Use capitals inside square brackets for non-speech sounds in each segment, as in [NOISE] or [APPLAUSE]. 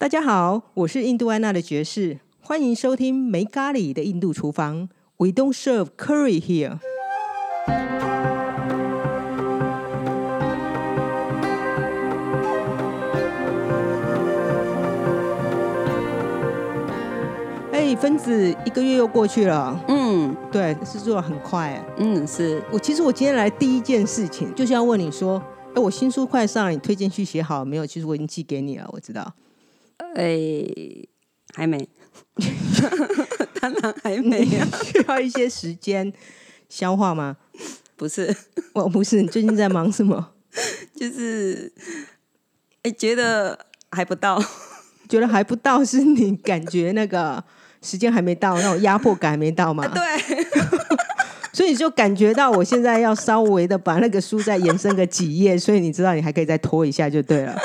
大家好，我是印度安娜的爵士，欢迎收听没咖喱的印度厨房。We don't serve curry here。哎，分子，一个月又过去了。嗯对，是做的很快哎。嗯，是我其实我今天来第一件事情就是要问你说，哎，我新书快上了，你推荐序写好了没有？其实我已经寄给你了，我知道。哎，还没，[LAUGHS] 当然还没啊，需要一些时间消化吗？不是，我不是，你最近在忙什么？[LAUGHS] 就是哎，觉得还不到，觉得还不到，是你感觉那个时间还没到，那种压迫感还没到吗？[LAUGHS] 对，所以就感觉到我现在要稍微的把那个书再延伸个几页，所以你知道你还可以再拖一下就对了。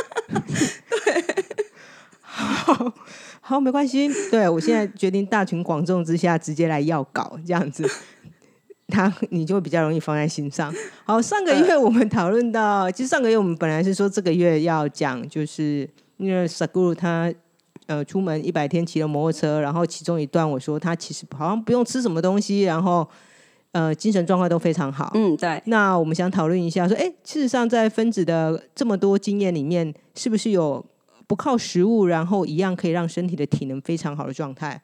[LAUGHS] 好好，没关系。对我现在决定大庭广众之下直接来要稿，这样子，他你就会比较容易放在心上。好，上个月我们讨论到，其实上个月我们本来是说这个月要讲，就是因为 Saguru 他呃出门一百天骑了摩托车，然后其中一段我说他其实好像不用吃什么东西，然后呃精神状况都非常好。嗯，对，那我们想讨论一下，说，哎，事实上在分子的这么多经验里面，是不是有不靠食物，然后一样可以让身体的体能非常好的状态？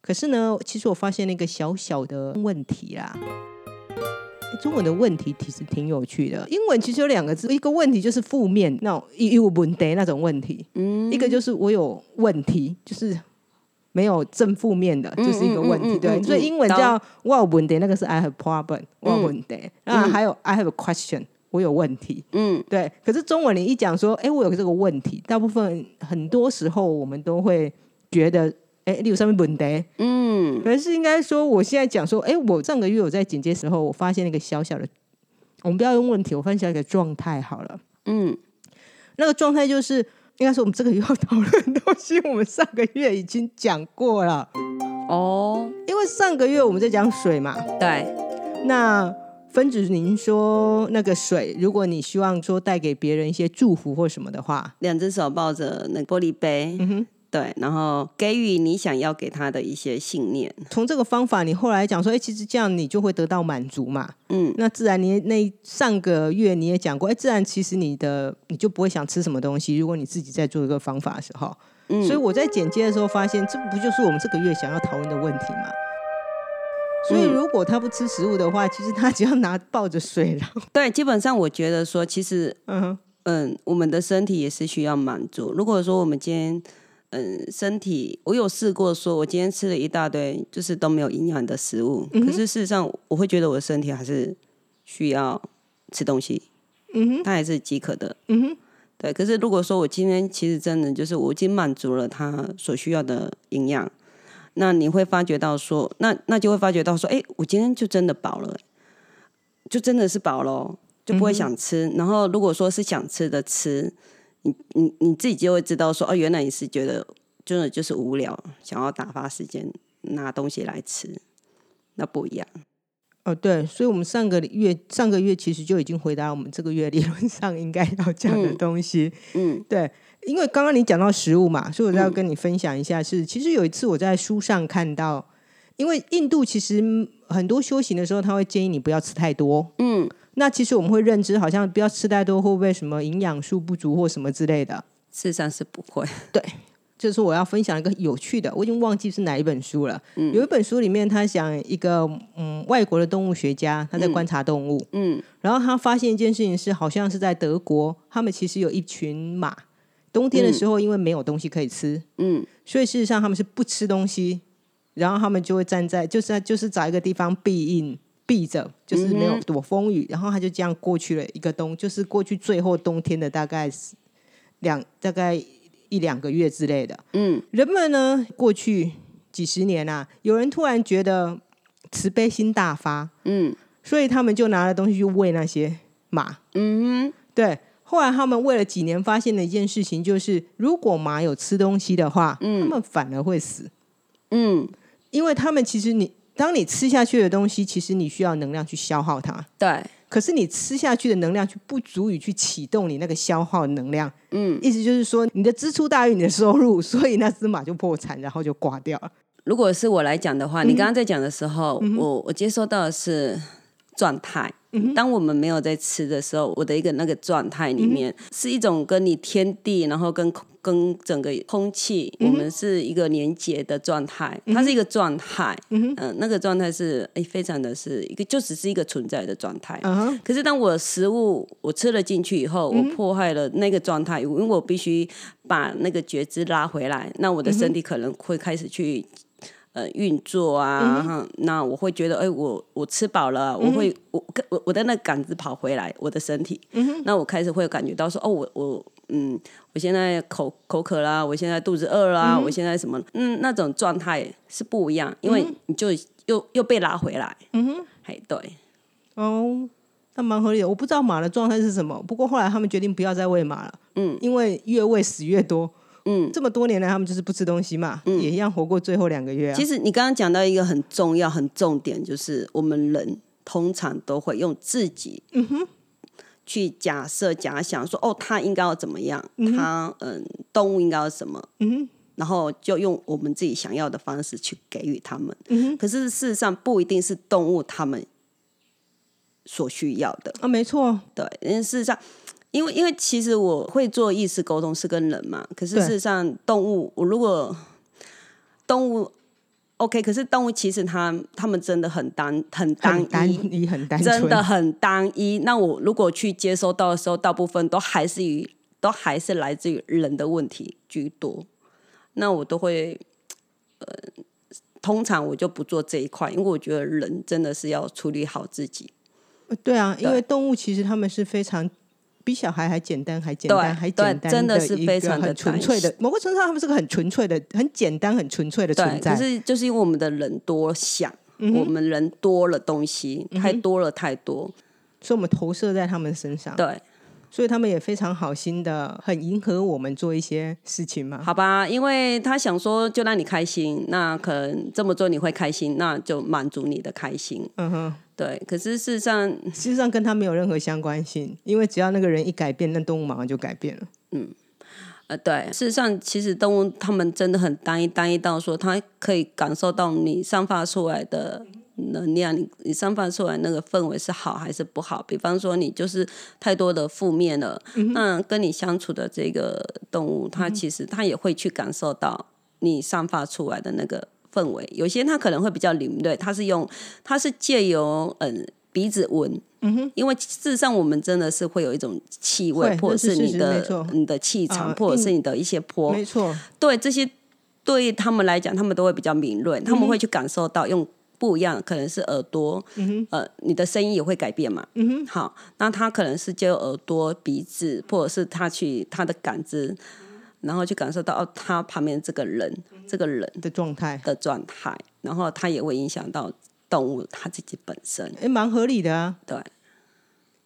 可是呢，其实我发现了一个小小的问题啦。中文的问题其实挺有趣的，英文其实有两个字，一个问题就是负面那种有问题那种问题，嗯，一个就是我有问题，就是没有正负面的，嗯就是一个问题。对，所以英文懂叫我有问题，那个是 I have problem，我有问题。那还有 I have a question，我有问题。嗯。对，可是中文你一讲说，哎，我有这个问题，大部分很多时候我们都会觉得，哎，例如上面问题，嗯。可是应该说，我现在讲说，哎，我上个月我在剪接时候，我发现了一个小小的，我们不要用问题，我分享一个状态好了。嗯，那个状态就是，应该说我们这个月要讨论的东西，我们上个月已经讲过了。哦，因为上个月我们在讲水嘛，对，那分子您说那个水，如果你希望说带给别人一些祝福或什么的话，两只手抱着那玻璃杯，嗯哼，对，然后给予你想要给他的一些信念，从这个方法，你后来讲说，哎，其实这样你就会得到满足嘛。嗯那自然你那上个月你也讲过，哎，自然其实你的你就不会想吃什么东西，如果你自己在做一个方法的时候。嗯，所以我在剪接的时候发现，这不就是我们这个月想要讨论的问题吗？所以嗯。如果他不吃食物的话，其实他只要拿抱着水，然后 [LAUGHS] 对，基本上我觉得说，其实嗯嗯，我们的身体也是需要满足。如果说我们今天，嗯，身体我有试过说，我今天吃了一大堆就是都没有营养的食物，嗯可是事实上我会觉得我的身体还是需要吃东西，嗯哼。它还是饥渴的。嗯哼。对，可是如果说我今天其实真的就是我已经满足了它所需要的营养，那你会发觉到说，那那就会发觉到说，哎，我今天就真的饱了，就真的是饱了，就不会想吃。然后如果说是想吃的吃，你你你自己就会知道说，哦，原来你是觉得真的就是无聊，想要打发时间拿东西来吃，那不一样。哦对，所以我们上个月上个月其实就已经回答我们这个月理论上应该要讲的嗯东西。嗯对，因为刚刚你讲到食物嘛，所以我要跟你分享一下是，其实有一次我在书上看到，因为印度其实很多修行的时候，他会建议你不要吃太多。嗯，那其实我们会认知，好像不要吃太多，会不会什么营养素不足或什么之类的？事实上是不会。就是我要分享一个有趣的，我已经忘记是哪一本书了。嗯。有一本书里面，他讲一个嗯外国的动物学家，他在观察动物，嗯。然后他发现一件事情是，好像是在德国，他们其实有一群马，冬天的时候因为没有东西可以吃，嗯。所以事实上他们是不吃东西，然后他们就会站在就是就是找一个地方避应避着，就是没有躲风雨，然后他就这样过去了一个冬，就是过去最后冬天的大概是两大概一两个月之类的。嗯。人们呢，过去几十年啊，有人突然觉得慈悲心大发，嗯。所以他们就拿了东西去喂那些马。嗯哼。对，后来他们喂了几年，发现了一件事情，就是如果马有吃东西的话，嗯。他们反而会死，嗯，因为他们其实你当你吃下去的东西，其实你需要能量去消耗它。对，可是你吃下去的能量却不足以去启动你那个消耗能量。嗯，意思就是说你的支出大于你的收入，所以那只马就破产，然后就挂掉了。如果是我来讲的话，你刚刚在讲的时候，我我接收到的是状态。当我们没有在吃的时候，我的一个那个状态里面是一种跟你天地，然后跟跟整个空气，我们是一个连接的状态。它是一个状态，嗯，那个状态是哎，非常的是一个，就只是一个存在的状态。可是当我食物我吃了进去以后，我破坏了那个状态，因为我必须把那个觉知拉回来，那我的身体可能会开始去。呃，运作啊，那我会觉得，哎，我我吃饱了，我会我我我的那杆子跑回来，我的身体，那我开始会感觉到说，哦，我我嗯，我现在口口渴啦，我现在肚子饿啦，我现在什么，嗯，那种状态是不一样，因为你就又又被拉回来，嗯哼，哎，对，哦，那蛮合理的，我不知道马的状态是什么，不过后来他们决定不要再喂马了，嗯，因为越喂死越多。嗯，这么多年来，他们就是不吃东西嘛，也一样活过最后两个月啊。其实你刚刚讲到一个很重要、很重点，就是我们人通常都会用自己，嗯哼，去假设、假想说，哦，他应该要怎么样？他嗯，动物应该要什么？嗯哼，然后就用我们自己想要的方式去给予他们。可是事实上不一定是动物他们所需要的啊，没错，对，因为事实上。因为，因为其实我会做意识沟通是跟人嘛，可是事实上动物，我如果动物 OK，可是动物其实它它们真的很单很单一，很单真的很单一。那我如果去接收到的时候，大部分都还是于都还是来自于人的问题居多。那我都会呃，通常我就不做这一块，因为我觉得人真的是要处理好自己。对啊，因为动物其实他们是非常。比小孩还简单，还简单，还简单，真的是非常的纯粹的。某个程度上，他们是个很纯粹的、很简单、很纯粹的存在。可是，就是因为我们的人多想，我们人多了东西，太多了，太多，所以我们投射在他们身上。对。所以他们也非常好心的，很迎合我们做一些事情嘛。好吧，因为他想说就让你开心，那可能这么做你会开心，那就满足你的开心。嗯哼，对。可是事实上，事实上跟他没有任何相关性，因为只要那个人一改变，那动物马上就改变了。嗯，呃，对。事实上，其实动物他们真的很单一，单一到说，他可以感受到你散发出来的。能量，你你散发出来那个氛围是好还是不好？比方说，你就是太多的负面了，那跟你相处的这个动物，它其实它也会去感受到你散发出来的那个氛围。有些它可能会比较敏锐，它是用它是借由嗯鼻子闻，嗯哼，因为事实上我们真的是会有一种气味，或者是你的你的气场，或者是你的一些波，没错，对这些对他们来讲，他们都会比较敏锐，他们会去感受到用。不一样，可能是耳朵，呃，你的声音也会改变嘛。好，那他可能是就耳朵、鼻子，或者是他去他的感知，然后去感受到哦，他旁边这个人，这个人的状态的状态，然后他也会影响到动物他自己本身。哎，蛮合理的啊。对。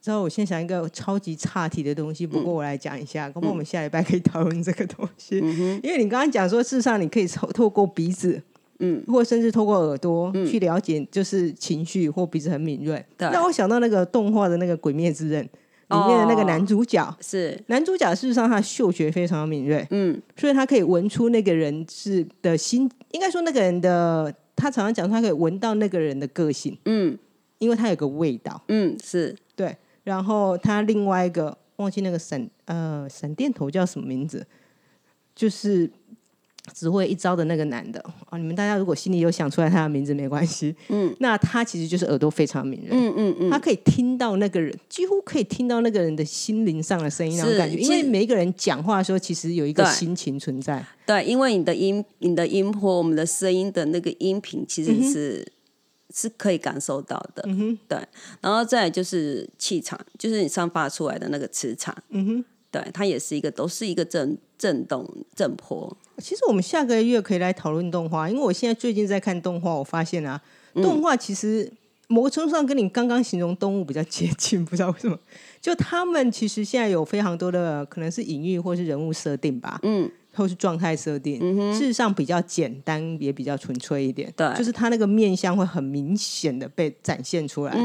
之后我先想一个超级差题的东西，不过我来讲一下，可能我们下礼拜可以讨论这个东西。因为你刚刚讲说，事实上你可以透透过鼻子。嗯，或甚至透过耳朵去了解，就是情绪或鼻子很敏锐。让我想到那个动画的那个《鬼灭之刃》里面的那个男主角，是男主角。事实上，他嗅觉非常敏锐，嗯，所以他可以闻出那个人是的心，应该说那个人的，他常常讲，他可以闻到那个人的个性，嗯，因为他有个味道，嗯，是对。然后他另外一个忘记那个闪呃闪电头叫什么名字，就是。只会一招的那个男的啊！你们大家如果心里有想出来他的名字没关系，嗯，那他其实就是耳朵非常敏锐，嗯嗯嗯，他可以听到那个人，几乎可以听到那个人的心灵上的声音那种感觉。因为每一个人讲话的时候，其实有一个心情存在。对，因为你的音、你的音波、我们的声音的那个音频，其实是是可以感受到的。嗯哼，对。然后再就是气场，就是你散发出来的那个磁场。嗯哼，对，它也是一个，都是一个震震动震波。其实我们下个月可以来讨论动画，因为我现在最近在看动画，我发现啊，动画其实某个程度上跟你刚刚形容动物比较接近，不知道为什么。就他们其实现在有非常多的可能是隐喻或是人物设定吧，嗯，或是状态设定，事实上比较简单，也比较纯粹一点。对就是它那个面相会很明显的被展现出来。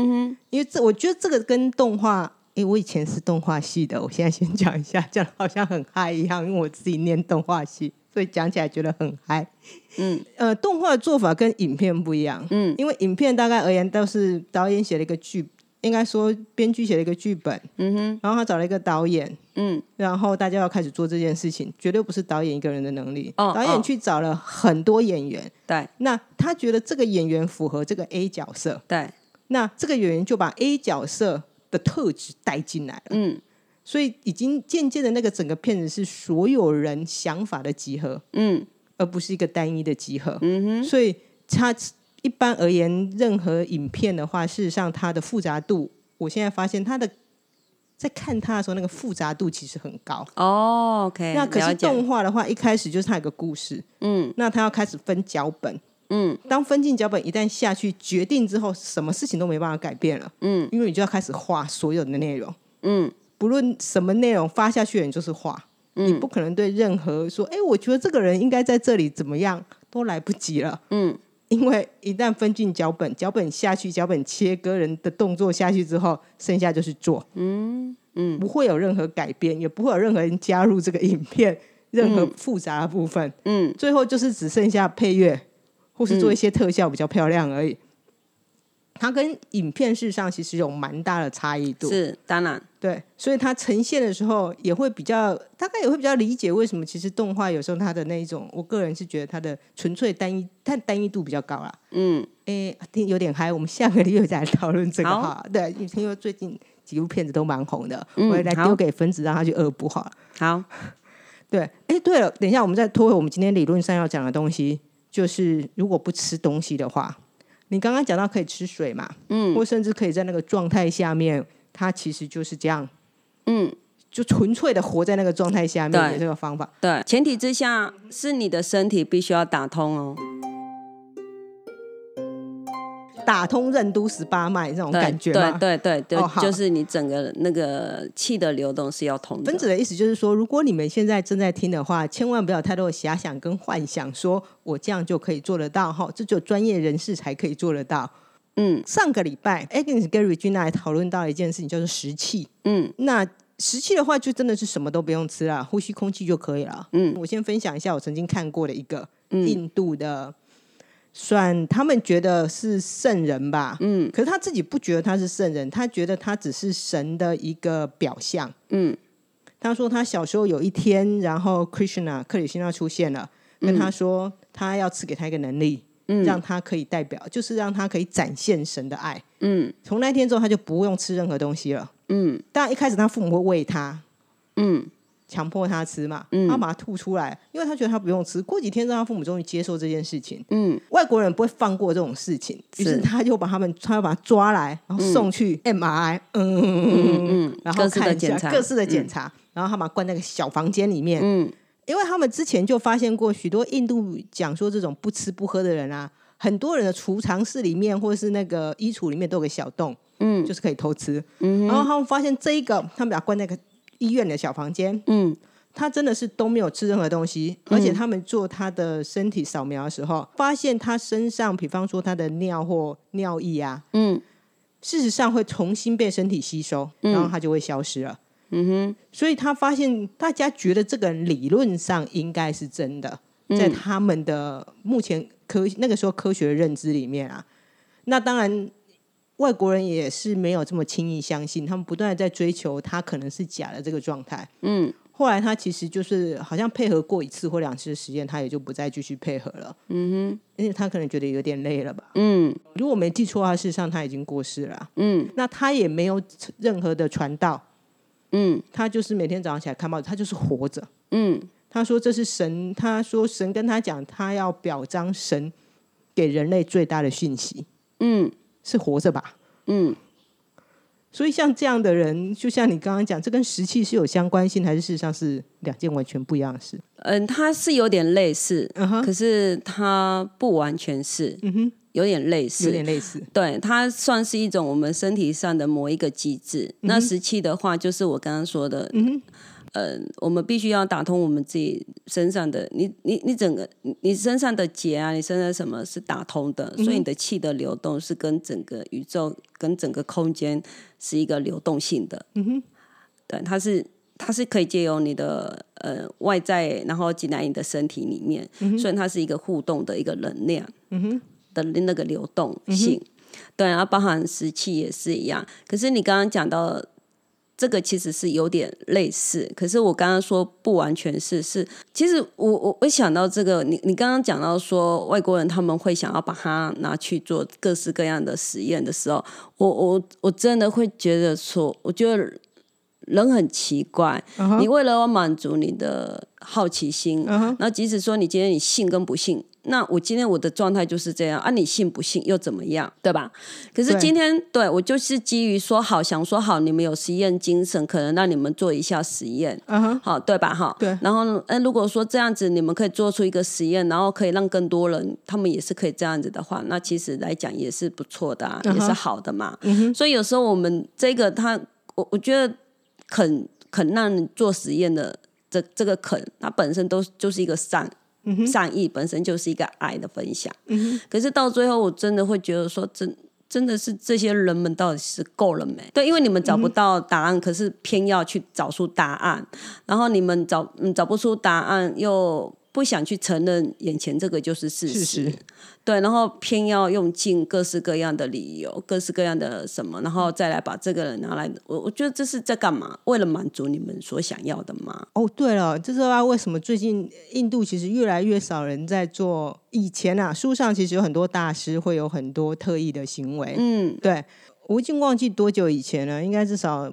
因为这我觉得这个跟动画，诶，我以前是动画系的，我现在先讲一下，讲得好像很嗨一样，因为我自己念动画系，所以讲起来觉得很嗨。嗯，呃，动画的做法跟影片不一样。嗯，因为影片大概而言都是导演写了一个剧，应该说编剧写了一个剧本，嗯哼，然后他找了一个导演，嗯然后大家要开始做这件事情，绝对不是导演一个人的能力。哦导演去找了很多演员，对那他觉得这个演员符合这个 A 角色，对，那这个演员就把 A 角色的特质带进来了。嗯所以已经渐渐的那个整个片子是所有人想法的集合，嗯而不是一个单一的集合。嗯哼，所以它一般而言，任何影片的话，事实上它的复杂度，我现在发现它的在看它的时候，那个复杂度其实很高。哦，OK，那可是动画的话，一开始就是它有个故事，嗯那它要开始分脚本。嗯。当分镜脚本一旦下去决定之后，什么事情都没办法改变了，嗯。因为你就要开始画所有的内容，嗯。不论什么内容发下去，你就是画，你嗯不可能对任何说，哎，我觉得这个人应该在这里怎么样，都来不及了。嗯。因为一旦分镜脚本，脚本下去，脚本切割人的动作下去之后，剩下就是做，嗯嗯。不会有任何改变，也不会有任何人加入这个影片任何复杂的部分，嗯。最后就是只剩下配乐或是做一些特效比较漂亮而已。它跟影片事实上其实有蛮大的差异度，是当然，对，所以它呈现的时候也会比较，大概也会比较理解为什么其实动画有时候它的那一种，我个人是觉得它的纯粹单一，它单一度比较高啦。嗯诶，听有点嗨，我们下个月再来讨论这个哈。对，因为最近几部片子都蛮红的，嗯我也来丢给分子让他去恶补好了。好，[LAUGHS] 对，哎，对了，等一下我们再拖回我们今天理论上要讲的东西，就是如果不吃东西的话，你刚刚讲到可以吃水嘛，嗯。或甚至可以在那个状态下面，它其实就是这样，嗯。就纯粹的活在那个状态下面对。的这个方法。对，前提之下是你的身体必须要打通哦，打通任督十八脉这种感觉对嘛。对对对哦，就是你整个那个气的流动是要通的分，子的意思就是说，如果你们现在正在听的话，千万不要太多的遐想跟幻想，说我这样就可以做得到哈，这只有专业人士才可以做得到。嗯上个礼拜，Agnes 跟 Regina 还讨论到一件事情，叫做食气。嗯那食气的话，就真的是什么都不用吃啦，呼吸空气就可以了。嗯我先分享一下我曾经看过的一个嗯印度的，算他们觉得是圣人吧，嗯。可是他自己不觉得他是圣人，他觉得他只是神的一个表象。嗯。他说他小时候有一天，然后 Krishna 克里希那出现了，跟他说他要赐给他一个能力，嗯。让他可以代表，就是让他可以展现神的爱。嗯。从那天之后，他就不用吃任何东西了。嗯。当然一开始他父母会喂他，嗯强迫他吃嘛，嗯。他把他吐出来，因为他觉得他不用吃。过几天让，他父母终于接受这件事情。嗯。外国人不会放过这种事情，于是是他就把他们，他要把他抓来，然后送去 MRI，嗯。嗯然后各式的看一下检查，各式的检查，然后他把他关在那个小房间里面，嗯。因为他们之前就发现过许多印度讲说这种不吃不喝的人啊，很多人的储藏室里面或者是那个衣橱里面都有个小洞，嗯。就是可以偷吃。嗯然后他们发现这一个，他们把他关在一个医院的小房间，嗯。他真的是都没有吃任何东西，而且他们做他的身体扫描的时候，发现他身上，比方说他的尿或尿液啊，嗯。事实上会重新被身体吸收，然后他就会消失了。嗯哼。所以他发现大家觉得这个理论上应该是真的，嗯。在他们的目前科那个时候科学的认知里面啊，那当然外国人也是没有这么轻易相信，他们不断的在追求他可能是假的这个状态。嗯。后来他其实就是好像配合过一次或两次的实验，他也就不再继续配合了，嗯哼。因为他可能觉得有点累了吧。嗯。如果没记错的话，事实上他已经过世了。啊、嗯。那他也没有任何的传道，嗯。他就是每天早上起来看报纸，他就是活着。嗯。他说这是神，他说神跟他讲，他要表彰神给人类最大的讯息。嗯是活着吧。嗯所以像这样的人，就像你刚刚讲，这跟石器是有相关性，还是事实上是两件完全不一样的事？嗯，它是有点类似，可是它不完全是，嗯哼，有点类似，有点类似。对，它算是一种我们身体上的某一个机制。那嗯石器的话，就是我刚刚说的，嗯哼，呃，我们必须要打通我们自己身上的，你你你整个你你身上的结啊，你身上什么是打通的，所以你的气的流动是跟整个宇宙、跟整个空间是一个流动性的。嗯哼，对，它是它是可以借由你的呃外在，然后进来你的身体里面，嗯所以它是一个互动的一个能量。嗯哼，的那个流动性，对，然后包含湿气也是一样。可是你刚刚讲到。这个其实是有点类似，可是我刚刚说不完全是是，其实我我我想到这个，你你刚刚讲到说外国人他们会想要把它拿去做各式各样的实验的时候，我我我真的会觉得说，我觉得人很奇怪，你为了要满足你的好奇心，然后即使说你今天你信跟不信。那我今天我的状态就是这样啊，你信不信又怎么样，对吧？可是今天对我就是基于说好，想说好，你们有实验精神，可能让你们做一下实验，嗯哼，好，对吧？哈，对。然后，哎，如果说这样子你们可以做出一个实验，然后可以让更多人，他们也是可以这样子的话，那其实来讲也是不错的，也是好的嘛。所以有时候我们这个他，我我觉得肯肯让你做实验的这这个肯，它本身都就是一个善。善意本身就是一个爱的分享，可是到最后，我真的会觉得说，真真的是这些人们到底是够了没？对，因为你们找不到答案，可是偏要去找出答案，然后你们找嗯找不出答案又。不想去承认眼前这个就是事实，对，然后偏要用尽各式各样的理由，各式各样的什么，然后再来把这个人拿来，我我觉得这是在干嘛？为了满足你们所想要的吗？哦，对了，这是为什么最近印度其实越来越少人在做？以前啊，书上其实有很多大师会有很多特异的行为，嗯，对，我已经忘记多久以前了，应该至少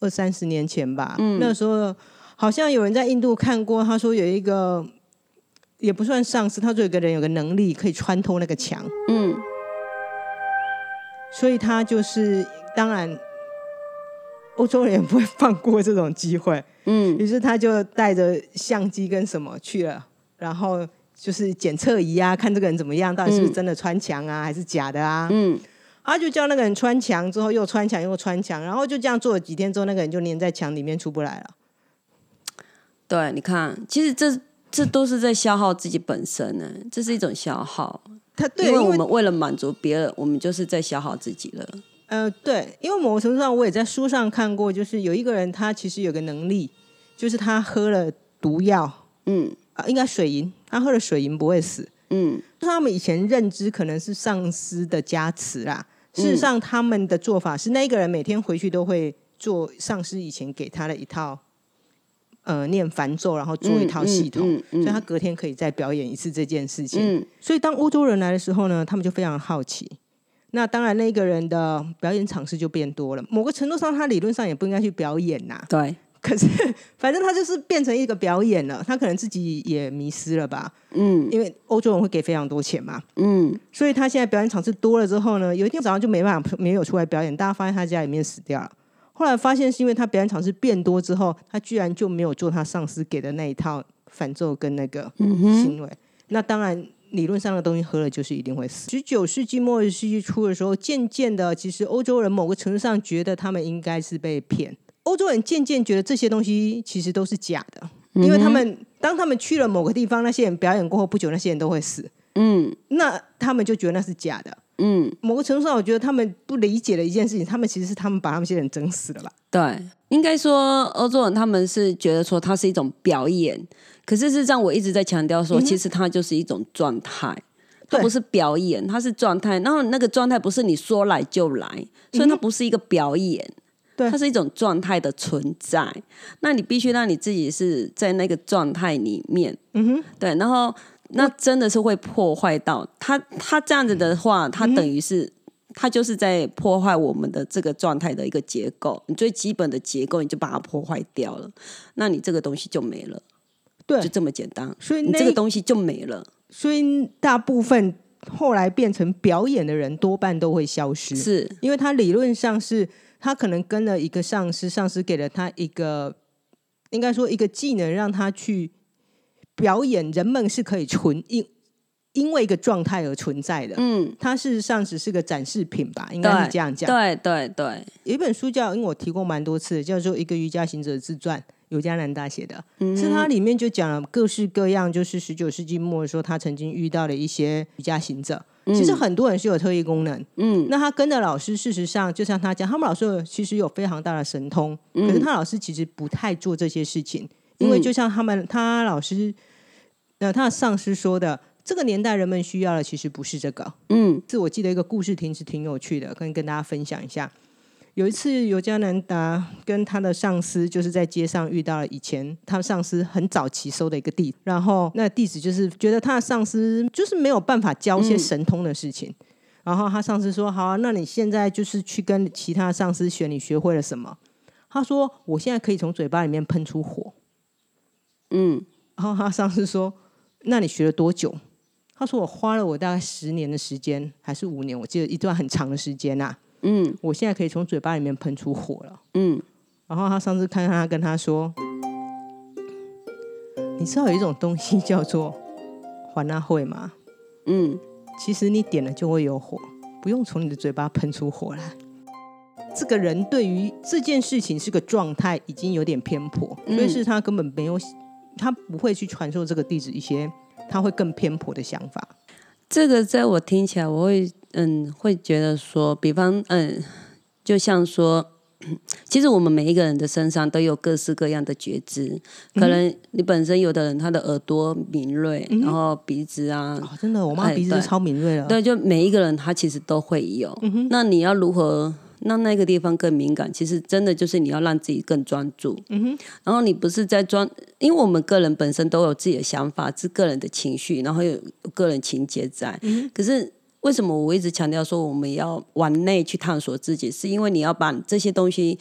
二三十年前吧。嗯，那时候好像有人在印度看过，他说有一个。也不算上司，他就有个人有个能力可以穿透那个墙，嗯，所以他就是当然，欧洲人也不会放过这种机会，嗯，于是他就带着相机跟什么去了，然后就是检测仪啊，看这个人怎么样，到底是不是真的穿墙啊，还是假的啊，嗯，他就叫那个人穿墙之后又穿墙又穿墙，然后就这样做了几天之后，那个人就粘在墙里面出不来了。对，你看，其实这。这都是在消耗自己本身呢，这是一种消耗。他对，因为我们为了满足别人，我们就是在消耗自己了。呃，对，因为某个程度上，我也在书上看过，就是有一个人，他其实有个能力，就是他喝了毒药，嗯，啊，应该水银，他喝了水银不会死，嗯，他们以前认知可能是上司的加持啦。事实上，他们的做法是，那个人每天回去都会做上司以前给他的一套。呃，念梵咒，然后做一套系统，所以他隔天可以再表演一次这件事情。所以当欧洲人来的时候呢，他们就非常好奇。那当然，那个人的表演场次就变多了。某个程度上，他理论上也不应该去表演呐。对。可是，反正他就是变成一个表演了。他可能自己也迷失了吧？嗯。因为欧洲人会给非常多钱嘛。嗯。所以他现在表演场次多了之后呢，有一天早上就没办法没有出来表演，大家发现他家里面死掉了。后来发现是因为他表演场次变多之后，他居然就没有做他上司给的那一套反奏跟那个行为。那当然理论上的东西喝了就是一定会死。十九世纪末世纪初的时候，渐渐的，其实欧洲人某个程度上觉得他们应该是被骗。欧洲人渐渐觉得这些东西其实都是假的，因为他们当他们去了某个地方，那些人表演过后不久，那些人都会死。嗯，那他们就觉得那是假的。嗯，某个程度上，我觉得他们不理解的一件事情，他们其实是他们把他们这些人整死了吧？对，应该说欧洲人他们是觉得说它是一种表演，可是事实上我一直在强调说，其实它就是一种状态，它不是表演，它是状态。然后那个状态不是你说来就来，所以它不是一个表演，对，它是一种状态的存在。那你必须让你自己是在那个状态里面，嗯哼，对，然后。那真的是会破坏到他，他这样子的话，他等于是他就是在破坏我们的这个状态的一个结构，你最基本的结构你就把它破坏掉了，那你这个东西就没了，对，就这么简单，所以你这个东西就没了。所以大部分后来变成表演的人，多半都会消失，是因为他理论上是他可能跟了一个上司，上司给了他一个应该说一个技能，让他去。表演，人们是可以存因因为一个状态而存在的。嗯，它事实上只是个展示品吧，应该是这样讲。对对对，有一本书叫，因为我提过蛮多次，叫做《一个瑜伽行者自传》，尤加南大写的，是它里面就讲了各式各样，就是十九世纪末的时候，他曾经遇到的一些瑜伽行者。其实很多人是有特异功能，嗯，那他跟的老师，事实上就像他讲，他们老师其实有非常大的神通，可是他老师其实不太做这些事情，因为就像他们他老师，呃，他的上司说的，这个年代人们需要的其实不是这个，嗯，是我记得一个故事，挺是挺有趣的，跟跟大家分享一下。有一次，尤加南达跟他的上司就是在街上遇到了以前他上司很早期收的一个弟，然后那弟子就是觉得他的上司就是没有办法教一些神通的事情，然后他上司说：“好，啊那你现在就是去跟其他上司学，你学会了什么？”他说：“我现在可以从嘴巴里面喷出火。”嗯，然后他上司说：“那你学了多久？”他说：“我花了我大概十年的时间，还是五年？我记得一段很长的时间呐。”嗯，我现在可以从嘴巴里面喷出火了。嗯，然后他上次看他跟他说：“你知道有一种东西叫做环纳会吗？”嗯，其实你点了就会有火，不用从你的嘴巴喷出火来。这个人对于这件事情是个状态，已经有点偏颇，所以是他根本没有，他不会去传授这个弟子一些他会更偏颇的想法。这个在我听起来，我会。嗯，会觉得说，比方，嗯，就像说，[CLEARS THROAT] 其实我们每一个人的身上都有各式各样的觉知。可能你本身有的人他的耳朵敏锐，然后鼻子啊，真的，我妈鼻子超敏锐了。对，就每一个人他其实都会有。那你要如何让那个地方更敏感？其实真的就是你要让自己更专注。嗯哼。然后你不是在专，因为我们个人本身都有自己的想法，是个人的情绪，然后有个人情节在。嗯可是。为什么我一直强调说我们要往内去探索自己？是因为你要把这些东西，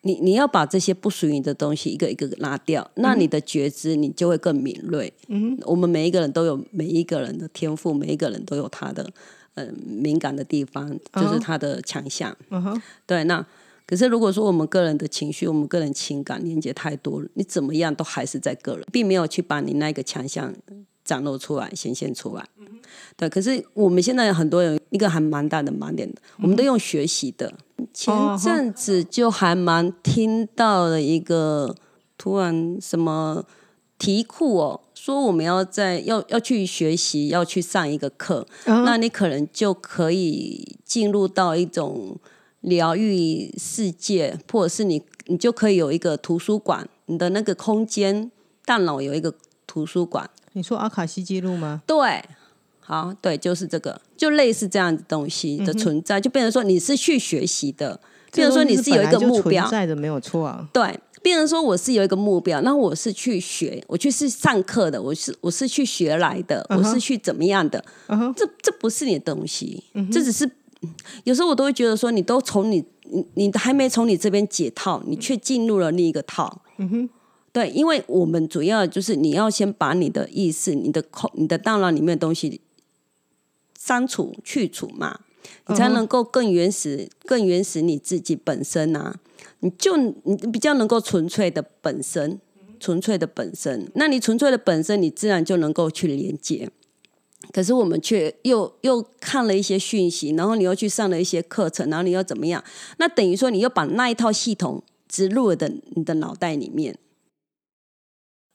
你你要把这些不属于你的东西一个一个拉掉，那你的觉知你就会更敏锐。嗯，我们每一个人都有每一个人的天赋，每一个人都有他的呃敏感的地方，就是他的强项。嗯哼，对。那可是如果说我们个人的情绪，我们个人情感连接太多了，你怎么样都还是在个人，并没有去把你那个强项展露出来、显现出来。对，可是我们现在很多人一个还蛮大的盲点的，我们都用学习的。前阵子就还蛮听到了一个突然什么题库哦，说我们要在要要去学习，要去上一个课，那你可能就可以进入到一种疗愈世界，或者是你你就可以有一个图书馆，你的那个空间，大脑有一个图书馆。你说阿卡西记录吗？对。好，对，就是这个，就类似这样子东西的存在，就变成说你是去学习的，变成说你是有一个目标在的，没有错啊。对，变成说我是有一个目标，那我是去学，我去是上课的，我是我是去学来的，我是去怎么样的？这这不是你的东西，这只是有时候我都会觉得说，你都从你你你还没从你这边解套，你却进入了另一个套。嗯哼。对，因为我们主要就是你要先把你的意识、你的空、你的大脑里面的东西。删除、去除嘛，你才能够更原始、更原始你自己本身啊！你就你比较能够纯粹的本身，纯粹的本身。那你纯粹的本身，你自然就能够去连接。可是我们却又又看了一些讯息，然后你又去上了一些课程，然后你又怎么样？那等于说你又把那一套系统植入了的你的脑袋里面。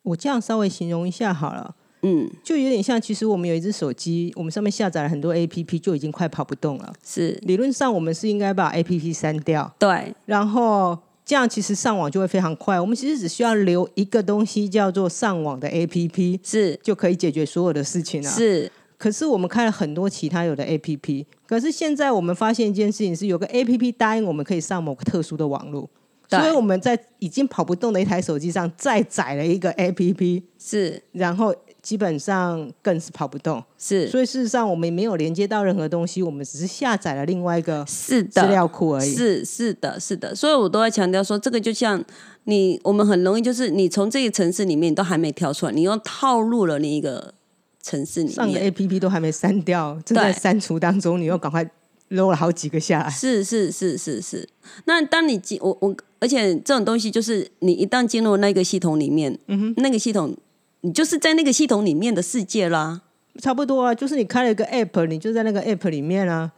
我这样稍微形容一下好了。嗯，就有点像，其实我们有一只手机，我们上面下载了很多 A P P，就已经快跑不动了。是，理论上我们是应该把 A P P 删掉，对，然后这样其实上网就会非常快。我们其实只需要留一个东西叫做上网的 A P P，是就可以解决所有的事情了。是，可是我们开了很多其他有的 A P P，可是现在我们发现一件事情是，有个 A P P 答应我们可以上某个特殊的网络。所以我们在已经跑不动的一台手机上再载了一个 A P P，是，然后基本上更是跑不动，是。所以事实上我们没有连接到任何东西，我们只是下载了另外一个是资料库而已。是是的，是的。所以我都在强调说，这个就像你，我们很容易就是你从这个城市里面都还没跳出来，你又套入了另一个城市里面，上个 A P P 都还没删掉，正在删除当中，你又赶快搂了好几个下来。是是是是是。那当你进我我。而且这种东西就是你一旦进入那个系统里面，嗯哼，那个系统你就是在那个系统里面的世界啦，差不多啊，就是你开了一个 app，你就在那个 app 里面啊，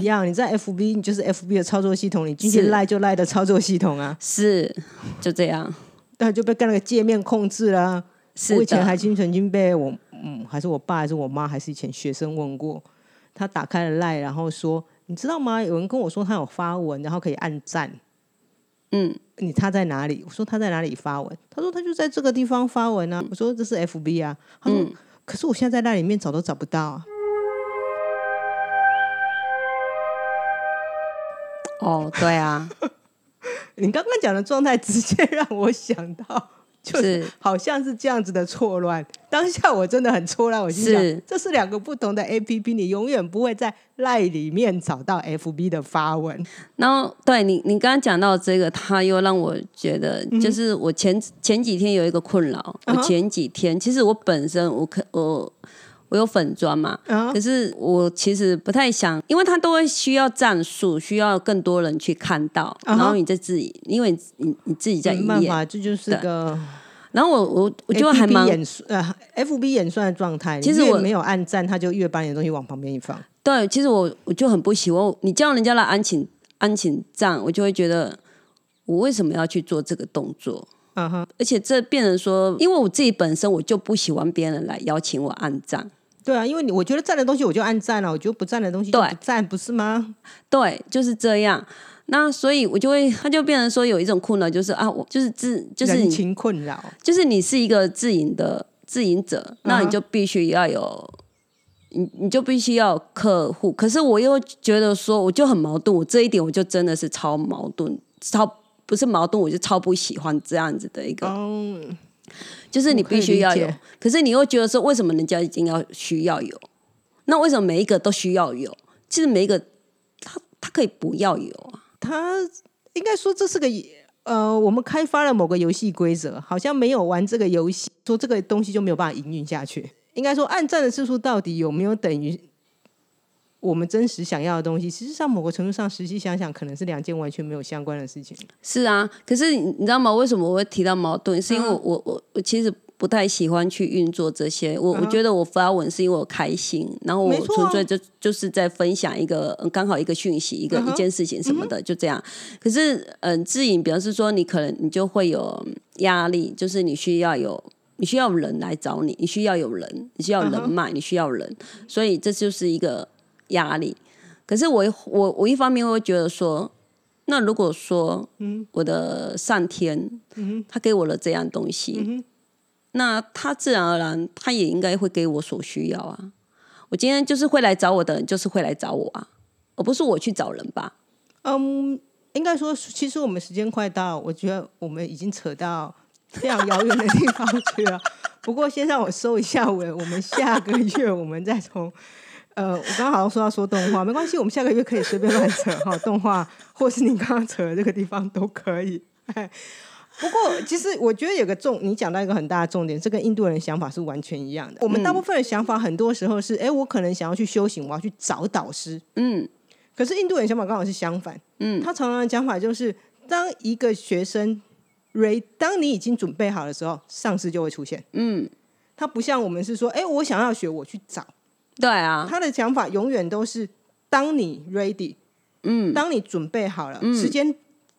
一样。你在 FB，你就是 FB 的操作系统，你进去赖就赖的操作系统啊，是就这样。但就被跟那个界面控制了。是我以前还经曾经被我嗯，还是我爸还是我妈还是以前学生问过，他打开了赖，然后说，你知道吗？有人跟我说他有发文，然后可以按赞。嗯，你他在哪里？我说他在哪里发文？他说他就在这个地方发文啊。我说这是 FB 啊。他说、可是我现在在那里面找都找不到啊。哦，对啊，[LAUGHS] 你刚刚讲的状态，直接让我想到，[LAUGHS] 就是是好像是这样子的错乱。当下我真的很错乱，我心想是这是两个不同的 A P P，你永远不会在赖里面找到 F B 的发文。然后对你，你刚刚讲到这个，他又让我觉得，就是我前前几天有一个困扰。我前几天其实我本身我可我我有粉砖嘛，啊可是我其实不太想，因为他都会需要战术，需要更多人去看到，然后你在自己，因为你你自己在营业，没办法，这就是个然后我我我就还蛮演算呃 F B 演算的状态。其实我没有按赞，他就越把你的东西往旁边一放。对，其实我我就很不喜欢你叫人家来安请安请账，我就会觉得我为什么要去做这个动作？嗯哼，而且这变成说，因为我自己本身我就不喜欢别人来邀请我按赞，对啊，因为你我觉得赞的东西我就按赞了，我觉得不赞的东西就对不赞，不是吗？对，就是这样。那所以我就会，他就变成说有一种困扰，就是啊，我就是自，就是情困扰。就是你是一个自营的自营者，那你就必须要有，你你就必须要有客户。可是我又觉得说，我就很矛盾，我这一点我就真的是超矛盾，超不是矛盾，我就超不喜欢这样子的一个，嗯，就是你必须要有可是你又觉得说，为什么人家一定要需要有？那为什么每一个都需要有？其实每一个他他可以不要有啊。他应该说这是个呃，我们开发了某个游戏规则，好像没有玩这个游戏，说这个东西就没有办法营运下去。应该说，按赞的次数到底有没有等于我们真实想要的东西？实际上，某个程度上，实际想想，可能是两件完全没有相关的事情。是啊，可是你你知道吗？为什么我会提到矛盾？是因为嗯我我我其实不太喜欢去运作这些。我、我觉得我发文是因为我开心，然后我纯粹就就是在分享一个呃刚好一个讯息，一个、一件事情什么的，就这样。可是嗯，自营表示说你可能你就会有压力，就是你需要有。你需要人来找你，你需要有人，你需要嗯人脉你需要人，所以这就是一个压力。可是我我我一方面会觉得说，那如果说，我的上天，他给我了这样东西，那他自然而然，他也应该会给我所需要啊。我今天就是会来找我的人，就是会来找我啊，而不是我去找人吧？嗯，应该说，其实我们时间快到，我觉得我们已经扯到非常遥远的地方去了。不过，先让我收一下尾，我们下个月我们再从。呃，我刚刚好像说要说动画，没关系，我们下个月可以随便乱扯哈，动画或是你刚刚扯的这个地方都可以。哎，不过其实我觉得有个重，你讲到一个很大的重点，这跟印度人的想法是完全一样的。我们大部分的想法很多时候是，哎、我可能想要去修行，我要去找导师，嗯可是印度人想法刚好是相反，嗯，他常常的讲法就是，当一个学生 ready，当你已经准备好的时候，上司就会出现。嗯，他不像我们是说，哎、我想要学，我去找。对啊，他的想法永远都是，当你 ready，嗯。当你准备好了，时间，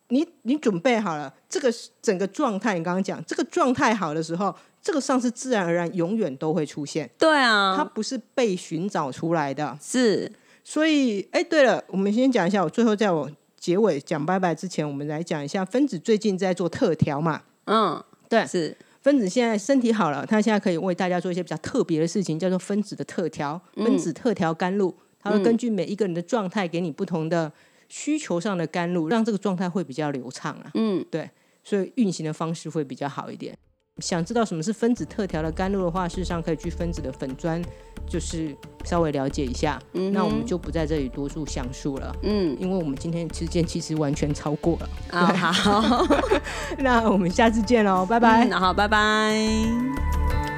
你你准备好了，这个整个状态，你刚刚讲这个状态好的时候，这个上司自然而然永远都会出现，对他啊，不是被寻找出来的。是。所以，哎，对了，我们先讲一下，我最后在我结尾讲拜拜之前，我们来讲一下分子最近在做特调嘛。嗯，对。是分子现在身体好了，他现在可以为大家做一些比较特别的事情，叫做分子的特调，分子特调甘露，它会根据每一个人的状态，给你不同的需求上的甘露，让这个状态会比较流畅啊。嗯，对，所以运行的方式会比较好一点。想知道什么是分子特调的甘露的话，事实上可以去分子的粉砖，就是稍微了解一下。那我们就不在这里多数详述了，嗯因为我们今天时间其实完全超过了。啊好，[LAUGHS] 那我们下次见喽，拜拜。嗯好，拜拜。